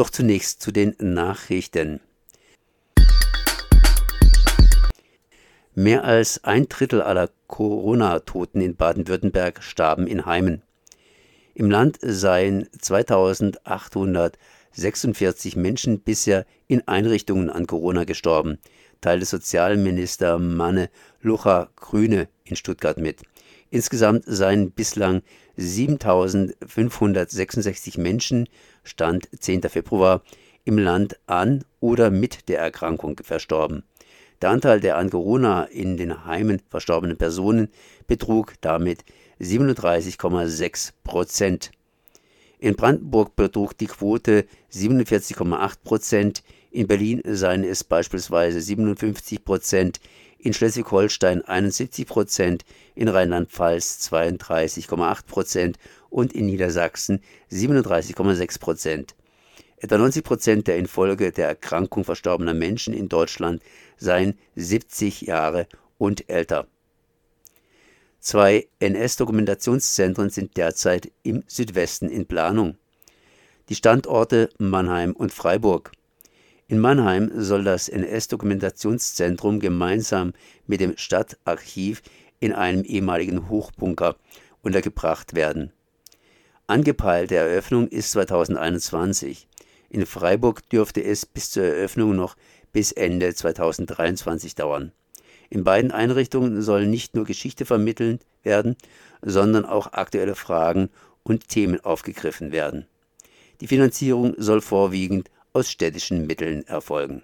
Doch zunächst zu den Nachrichten. Mehr als ein Drittel aller Corona-Toten in Baden-Württemberg starben in Heimen. Im Land seien 2846 Menschen bisher in Einrichtungen an Corona gestorben, teilte Sozialminister Manne Lucha Grüne in Stuttgart mit. Insgesamt seien bislang 7566 Menschen, Stand 10. Februar, im Land an oder mit der Erkrankung verstorben. Der Anteil der an Corona in den Heimen verstorbenen Personen betrug damit 37,6 Prozent. In Brandenburg betrug die Quote 47,8 Prozent, in Berlin seien es beispielsweise 57 Prozent, in Schleswig-Holstein 71 Prozent, in Rheinland-Pfalz 32,8 Prozent und in Niedersachsen 37,6 Prozent. Etwa 90 Prozent der infolge der Erkrankung verstorbenen Menschen in Deutschland seien 70 Jahre und älter. Zwei NS-Dokumentationszentren sind derzeit im Südwesten in Planung. Die Standorte Mannheim und Freiburg. In Mannheim soll das NS-Dokumentationszentrum gemeinsam mit dem Stadtarchiv in einem ehemaligen Hochbunker untergebracht werden. Angepeilte Eröffnung ist 2021. In Freiburg dürfte es bis zur Eröffnung noch bis Ende 2023 dauern. In beiden Einrichtungen soll nicht nur Geschichte vermittelt werden, sondern auch aktuelle Fragen und Themen aufgegriffen werden. Die Finanzierung soll vorwiegend aus städtischen Mitteln erfolgen.